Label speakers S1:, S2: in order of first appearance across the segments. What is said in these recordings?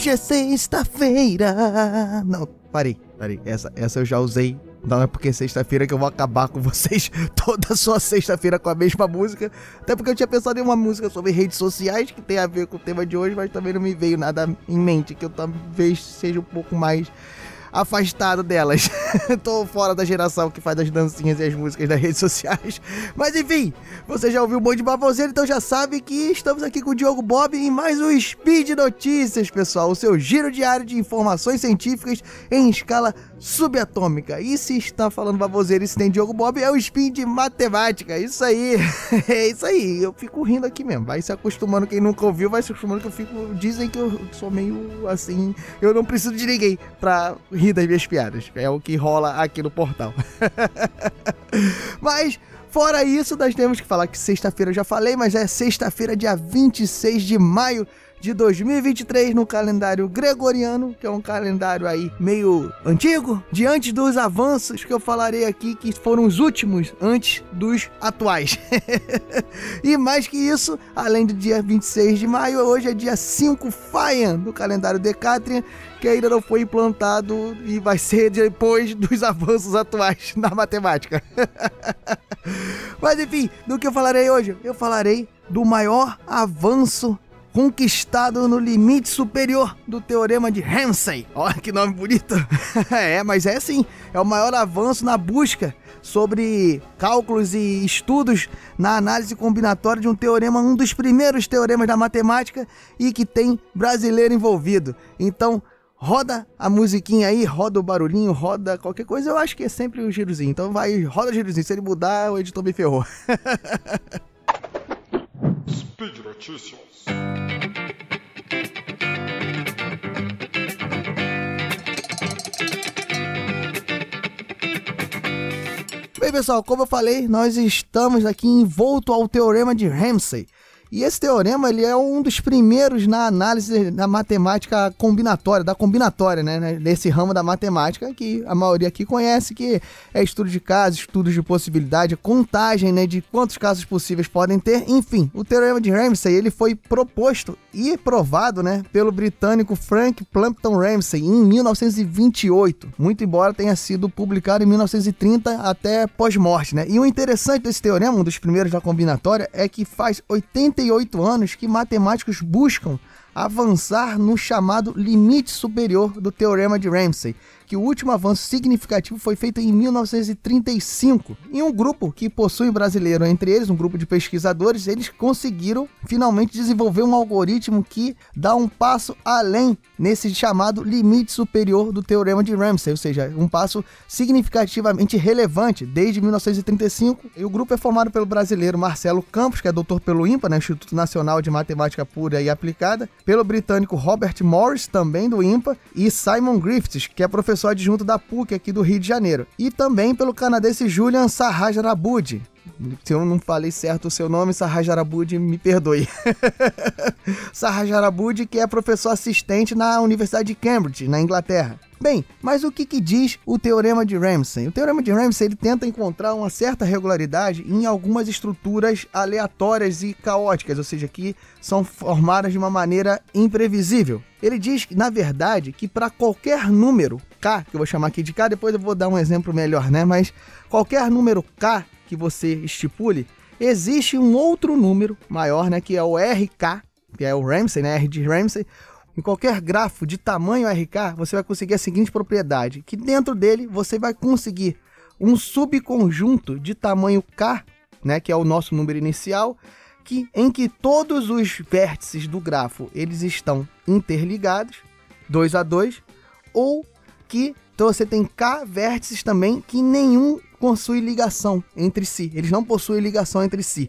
S1: Hoje é sexta-feira. Não, parei, parei. Essa, essa eu já usei. Não é porque é sexta-feira que eu vou acabar com vocês toda sua sexta-feira com a mesma música. Até porque eu tinha pensado em uma música sobre redes sociais que tem a ver com o tema de hoje, mas também não me veio nada em mente que eu talvez seja um pouco mais afastado delas. Tô fora da geração que faz as dancinhas e as músicas das redes sociais. Mas enfim, você já ouviu o Bom de Baboseiro, então já sabe que estamos aqui com o Diogo Bob em mais um Speed Notícias, pessoal. O seu giro diário de informações científicas em escala subatômica. E se está falando baboseiro e se tem Diogo Bob, é o Speed de matemática. Isso aí, é isso aí. Eu fico rindo aqui mesmo. Vai se acostumando, quem nunca ouviu, vai se acostumando que eu fico. Dizem que eu sou meio assim. Eu não preciso de ninguém pra rir das minhas piadas. É o que rola aqui no portal. mas. Fora isso, nós temos que falar que sexta-feira eu já falei, mas é sexta-feira, dia 26 de maio de 2023 no calendário gregoriano, que é um calendário aí meio antigo, diante dos avanços que eu falarei aqui, que foram os últimos antes dos atuais. e mais que isso, além do dia 26 de maio, hoje é dia 5 Faian do calendário Decatrian, que ainda não foi implantado e vai ser depois dos avanços atuais na matemática. Mas enfim, do que eu falarei hoje? Eu falarei do maior avanço conquistado no limite superior do teorema de Ramsay. Olha que nome bonito. é, mas é sim, é o maior avanço na busca sobre cálculos e estudos na análise combinatória de um teorema, um dos primeiros teoremas da matemática e que tem brasileiro envolvido. Então, roda a musiquinha aí, roda o barulhinho, roda qualquer coisa, eu acho que é sempre o girozinho. Então vai, roda o girozinho, se ele mudar, o editor me ferrou. Speed Notícias. Bem, pessoal, como eu falei, nós estamos aqui envolto ao teorema de Ramsay. E esse teorema ele é um dos primeiros na análise da matemática combinatória, da combinatória, né? Nesse ramo da matemática que a maioria aqui conhece, que é estudo de casos, estudos de possibilidade, contagem, né? De quantos casos possíveis podem ter. Enfim, o teorema de Ramsay ele foi proposto e provado, né? Pelo britânico Frank Plumpton Ramsay em 1928. Muito embora tenha sido publicado em 1930 até pós-morte, né? E o interessante desse teorema, um dos primeiros da combinatória, é que faz 80 38 anos que matemáticos buscam avançar no chamado limite superior do teorema de Ramsay, que o último avanço significativo foi feito em 1935. Em um grupo que possui brasileiro entre eles, um grupo de pesquisadores, eles conseguiram finalmente desenvolver um algoritmo que dá um passo além nesse chamado limite superior do teorema de Ramsay, ou seja, um passo significativamente relevante desde 1935. E o grupo é formado pelo brasileiro Marcelo Campos, que é doutor pelo INPA, né, Instituto Nacional de Matemática Pura e Aplicada, pelo britânico Robert Morris, também do INPA, e Simon Griffiths, que é professor professor adjunto da PUC aqui do Rio de Janeiro. E também pelo canadense Julian Sarrajarabud. Se eu não falei certo o seu nome, Sarrajarabud, me perdoe. Sarrajarabud, que é professor assistente na Universidade de Cambridge, na Inglaterra. Bem, mas o que, que, diz o Teorema de Ramsay? O Teorema de Ramsay ele tenta encontrar uma certa regularidade em algumas estruturas aleatórias e caóticas, ou seja, que são formadas de uma maneira imprevisível. Ele diz, na verdade, que para qualquer número k, que eu vou chamar aqui de k, depois eu vou dar um exemplo melhor, né? Mas qualquer número k que você estipule, existe um outro número maior, né? Que é o RK, que é o Ramsay, né? R de Ramsay, em qualquer grafo de tamanho RK, você vai conseguir a seguinte propriedade, que dentro dele você vai conseguir um subconjunto de tamanho K, né, que é o nosso número inicial, que, em que todos os vértices do grafo eles estão interligados, 2 a 2, ou que então você tem K vértices também que nenhum possui ligação entre si, eles não possuem ligação entre si.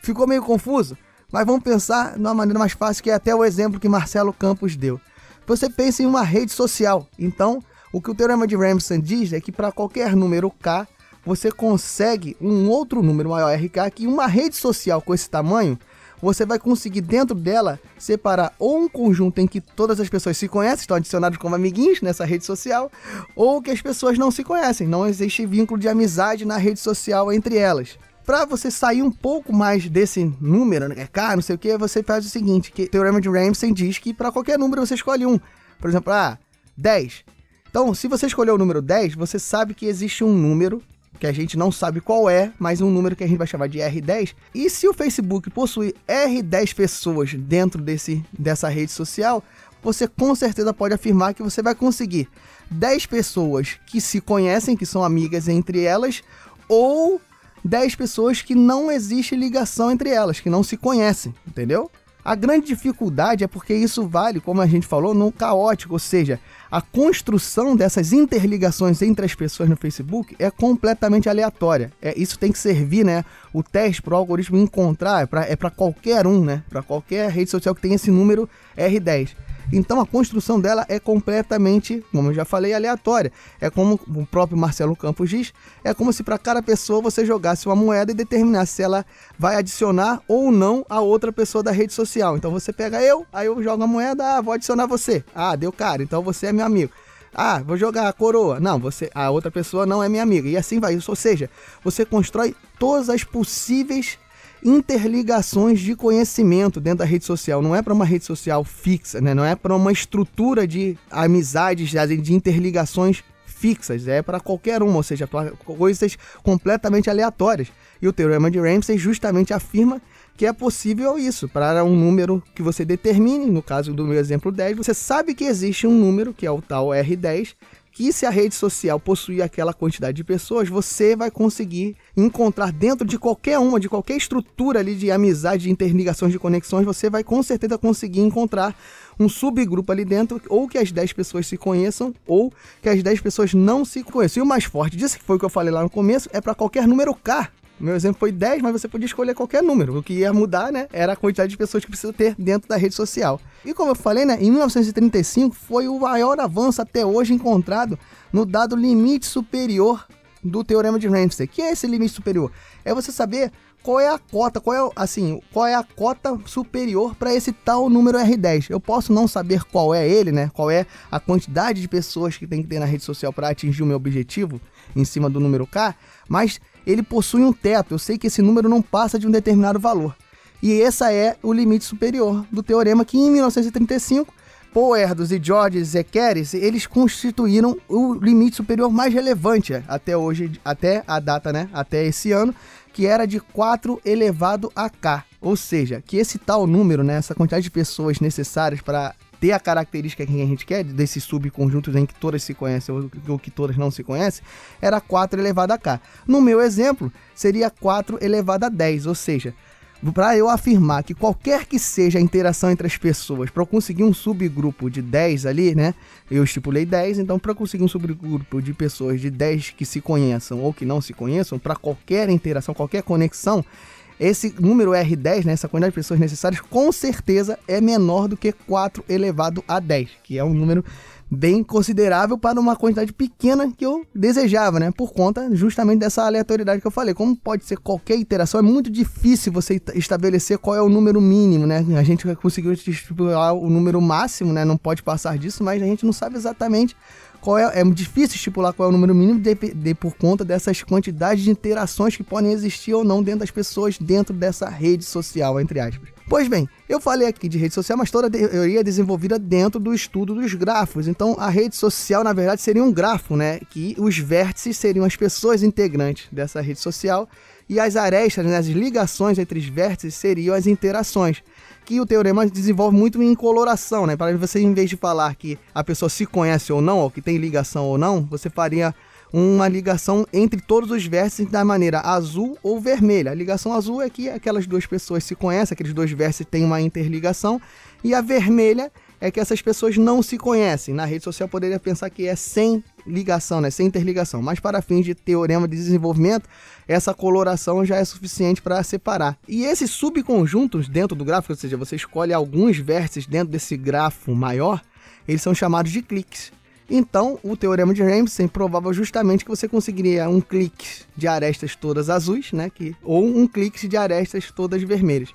S1: Ficou meio confuso? Mas vamos pensar de uma maneira mais fácil, que é até o exemplo que Marcelo Campos deu. Você pensa em uma rede social. Então, o que o teorema de Ramsay diz é que para qualquer número k, você consegue um outro número maior RK que uma rede social com esse tamanho, você vai conseguir dentro dela separar ou um conjunto em que todas as pessoas se conhecem, estão adicionados como amiguinhos nessa rede social, ou que as pessoas não se conhecem, não existe vínculo de amizade na rede social entre elas. Para você sair um pouco mais desse número, né, K, não sei o que, você faz o seguinte, que o Teorema de Ramsey diz que para qualquer número você escolhe um. Por exemplo, ah, 10. Então, se você escolher o número 10, você sabe que existe um número que a gente não sabe qual é, mas um número que a gente vai chamar de R10. E se o Facebook possui R10 pessoas dentro desse, dessa rede social, você com certeza pode afirmar que você vai conseguir 10 pessoas que se conhecem, que são amigas entre elas, ou 10 pessoas que não existe ligação entre elas, que não se conhecem, entendeu? A grande dificuldade é porque isso vale, como a gente falou, no caótico, ou seja, a construção dessas interligações entre as pessoas no Facebook é completamente aleatória. É, isso tem que servir, né, o teste para o algoritmo encontrar, é para é qualquer um, né, para qualquer rede social que tenha esse número R10. Então a construção dela é completamente, como eu já falei, aleatória. É como o próprio Marcelo Campos diz, é como se para cada pessoa você jogasse uma moeda e determinasse se ela vai adicionar ou não a outra pessoa da rede social. Então você pega eu, aí eu jogo a moeda, ah, vou adicionar você. Ah, deu cara, então você é meu amigo. Ah, vou jogar a coroa. Não, você, a outra pessoa não é minha amiga. E assim vai. Ou seja, você constrói todas as possíveis interligações de conhecimento dentro da rede social. Não é para uma rede social fixa, né? não é para uma estrutura de amizades, de interligações fixas, é para qualquer uma, ou seja, coisas completamente aleatórias. E o teorema de Ramsey justamente afirma que é possível isso, para um número que você determine, no caso do meu exemplo 10, você sabe que existe um número, que é o tal R10, que se a rede social possuir aquela quantidade de pessoas, você vai conseguir encontrar dentro de qualquer uma, de qualquer estrutura ali de amizade, de interligações, de conexões, você vai com certeza conseguir encontrar um subgrupo ali dentro, ou que as 10 pessoas se conheçam, ou que as 10 pessoas não se conheçam. E o mais forte disso, que foi o que eu falei lá no começo, é para qualquer número K. Meu exemplo foi 10, mas você podia escolher qualquer número. O que ia mudar, né, era a quantidade de pessoas que precisa ter dentro da rede social. E como eu falei, né, em 1935 foi o maior avanço até hoje encontrado no dado limite superior do teorema de Ramsey. Que é esse limite superior? É você saber qual é a cota, qual é assim, qual é a cota superior para esse tal número R10. Eu posso não saber qual é ele, né? Qual é a quantidade de pessoas que tem que ter na rede social para atingir o meu objetivo em cima do número K, mas ele possui um teto. Eu sei que esse número não passa de um determinado valor. E esse é o limite superior do teorema que em 1935 Paul Erdos e George Zekeres, eles constituíram o limite superior mais relevante até hoje, até a data, né? Até esse ano, que era de 4 elevado a k. Ou seja, que esse tal número, né, essa quantidade de pessoas necessárias para ter a característica que a gente quer, desses subconjuntos em que todas se conhecem ou que todas não se conhecem, era 4 elevado a k. No meu exemplo, seria 4 elevado a 10, ou seja, para eu afirmar que qualquer que seja a interação entre as pessoas, para eu conseguir um subgrupo de 10 ali, né? Eu estipulei 10, então para conseguir um subgrupo de pessoas de 10 que se conheçam ou que não se conheçam, para qualquer interação, qualquer conexão, esse número R10, né, essa quantidade de pessoas necessárias, com certeza é menor do que 4 elevado a 10, que é um número bem considerável para uma quantidade pequena que eu desejava, né? Por conta justamente dessa aleatoriedade que eu falei. Como pode ser qualquer iteração, é muito difícil você estabelecer qual é o número mínimo, né? A gente conseguiu estipular o número máximo, né? Não pode passar disso, mas a gente não sabe exatamente qual é, é difícil estipular qual é o número mínimo de, de, por conta dessas quantidades de interações que podem existir ou não dentro das pessoas dentro dessa rede social, entre aspas. Pois bem, eu falei aqui de rede social, mas toda a teoria é desenvolvida dentro do estudo dos grafos. Então, a rede social, na verdade, seria um grafo, né? Que os vértices seriam as pessoas integrantes dessa rede social e as arestas, né, as ligações entre os vértices seriam as interações que o teorema desenvolve muito em coloração, né? Para você, em vez de falar que a pessoa se conhece ou não, ou que tem ligação ou não, você faria uma ligação entre todos os vértices da maneira azul ou vermelha. A ligação azul é que aquelas duas pessoas se conhecem, aqueles dois vértices têm uma interligação, e a vermelha é que essas pessoas não se conhecem. Na rede social poderia pensar que é sem ligação, né? sem interligação, mas para fins de teorema de desenvolvimento, essa coloração já é suficiente para separar. E esses subconjuntos dentro do gráfico, ou seja, você escolhe alguns vértices dentro desse grafo maior, eles são chamados de cliques. Então, o teorema de Ramsey provava justamente que você conseguiria um clique de arestas todas azuis, né, que, ou um clique de arestas todas vermelhas.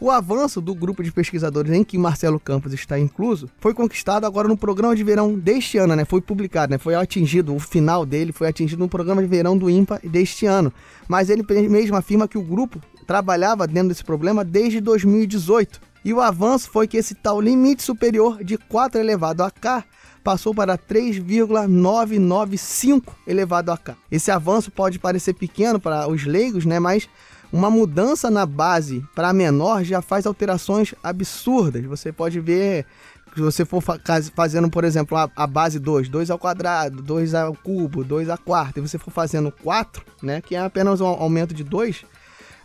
S1: O avanço do grupo de pesquisadores em que Marcelo Campos está incluso foi conquistado agora no programa de verão deste ano, né? Foi publicado, né? Foi atingido, o final dele foi atingido no programa de verão do IMPA deste ano. Mas ele mesmo afirma que o grupo trabalhava dentro desse problema desde 2018. E o avanço foi que esse tal limite superior de 4 elevado a K passou para 3,995 elevado a K. Esse avanço pode parecer pequeno para os leigos, né? Mas uma mudança na base para menor já faz alterações absurdas. Você pode ver se você for fazendo, por exemplo, a, base 2, 2 ao quadrado, 2 ao cubo, 2 a quarta, e você for fazendo 4, né, que é apenas um aumento de 2,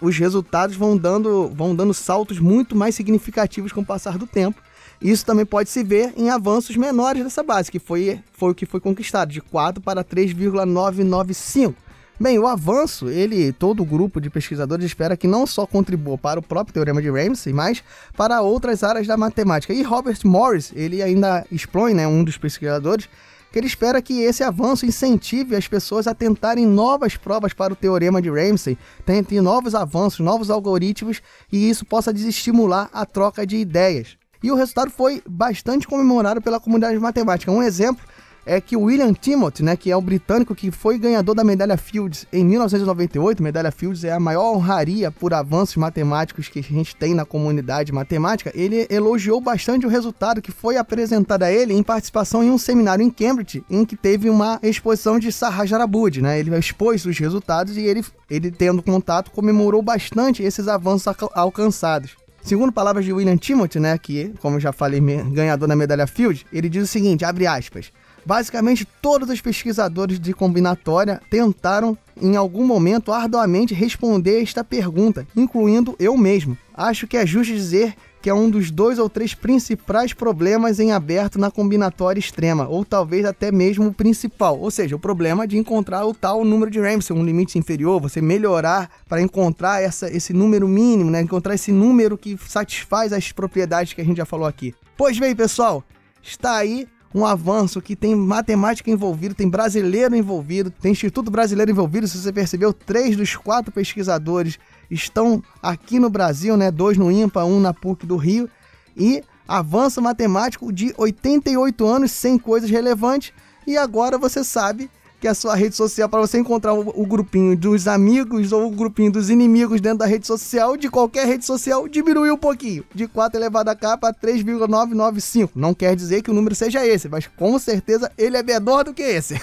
S1: os resultados vão dando, vão dando saltos muito mais significativos com o passar do tempo. Isso também pode se ver em avanços menores dessa base, que foi, foi o que foi conquistado, de 4 para 3,995. Bem, o avanço, ele, todo o grupo de pesquisadores espera que não só contribua para o próprio teorema de Ramsey, mas para outras áreas da matemática. E Robert Morris, ele ainda expõe, né, um dos pesquisadores, que ele espera que esse avanço incentive as pessoas a tentarem novas provas para o teorema de Ramsey, tentem novos avanços, novos algoritmos e isso possa desestimular a troca de ideias. E o resultado foi bastante comemorado pela comunidade matemática. Um exemplo é que o William Timothy, né, que é o britânico que foi ganhador da medalha Fields em 1998, medalha Fields é a maior honraria por avanços matemáticos que a gente tem na comunidade matemática, ele elogiou bastante o resultado que foi apresentado a ele em participação em um seminário em Cambridge, em que teve uma exposição de Sahajarabud, né? Ele expôs os resultados e ele, ele tendo contato comemorou bastante esses avanços alcançados. Segundo palavras de William Timothy, né, que, como já falei, ganhador da medalha Fields, ele diz o seguinte, abre aspas, Basicamente, todos os pesquisadores de combinatória tentaram, em algum momento, arduamente responder esta pergunta, incluindo eu mesmo. Acho que é justo dizer que é um dos dois ou três principais problemas em aberto na combinatória extrema, ou talvez até mesmo o principal, ou seja, o problema de encontrar o tal número de Ramsey, um limite inferior, você melhorar para encontrar essa, esse número mínimo, né? encontrar esse número que satisfaz as propriedades que a gente já falou aqui. Pois bem, pessoal, está aí um avanço que tem matemática envolvida, tem brasileiro envolvido, tem Instituto Brasileiro envolvido. Se você percebeu, três dos quatro pesquisadores estão aqui no Brasil, né? Dois no IMPA, um na PUC do Rio. E avanço matemático de 88 anos sem coisas relevantes. E agora você sabe que é a sua rede social para você encontrar o, o, grupinho dos amigos ou o grupinho dos inimigos dentro da rede social, de qualquer rede social, diminuiu um pouquinho, de 4 elevado a k para 3,995. Não quer dizer que o número seja esse, mas com certeza ele é menor do que esse.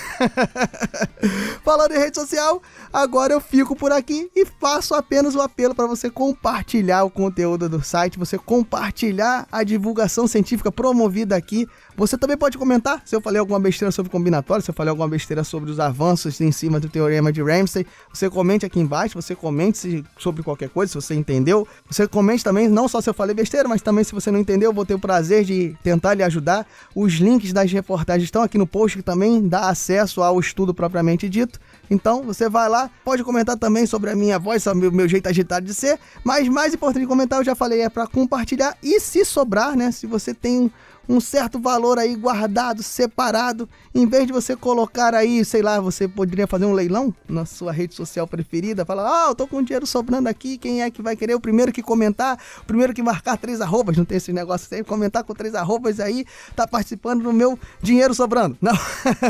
S1: Falando em rede social, agora eu fico por aqui e faço apenas o apelo para você compartilhar o conteúdo do site, você compartilhar a divulgação científica promovida aqui. Você também pode comentar se eu falei alguma besteira sobre combinatório, se eu falei alguma besteira sobre os avanços em cima do teorema de Ramsey. Você comente aqui embaixo, você comente sobre qualquer coisa, se você entendeu. Você comente também, não só se eu falei besteira, mas também se você não entendeu, eu vou ter o prazer de tentar lhe ajudar. Os links das reportagens estão aqui no post, que também dá acesso ao estudo propriamente dito. Então, você vai lá, pode comentar também sobre a minha voz, sobre o meu jeito agitado de ser, mas mais importante comentar, eu já falei, é para compartilhar e se sobrar, né, se você tem um certo valor aí guardado, separado, em vez de você colocar aí, sei lá, você poderia fazer um leilão na sua rede social preferida, falar, ah, eu tô com dinheiro sobrando aqui, quem é que vai querer? O primeiro que comentar, o primeiro que marcar três arrobas, não tem esse negócio aí, comentar com três arrobas aí, tá participando do meu dinheiro sobrando. Não,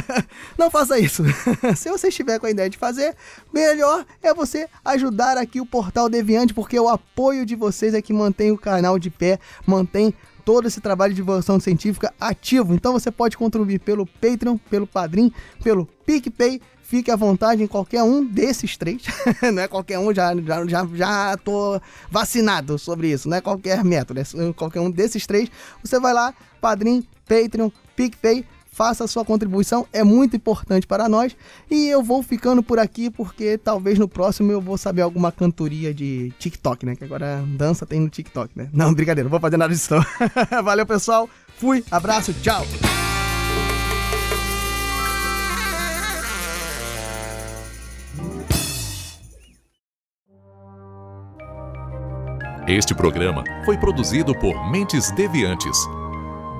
S1: não faça isso. Se você estiver com a ideia de fazer, melhor é você ajudar aqui o Portal Deviante, porque o apoio de vocês é que mantém o canal de pé, mantém todo esse trabalho de divulgação científica ativo. Então você pode contribuir pelo Patreon, pelo Padrim, pelo PicPay. Fique à vontade em qualquer um desses três. não é qualquer um, já, já, já, já tô vacinado sobre isso. Não é qualquer método, é qualquer um desses três. Você vai lá, Padrim, Patreon, PicPay faça sua contribuição, é muito importante para nós. E eu vou ficando por aqui porque talvez no próximo eu vou saber alguma cantoria de TikTok, né? Que agora dança tem no TikTok, né? Não, brincadeira, não vou fazer nada disso. Valeu, pessoal. Fui, abraço, tchau.
S2: Este programa foi produzido por Mentes Deviantes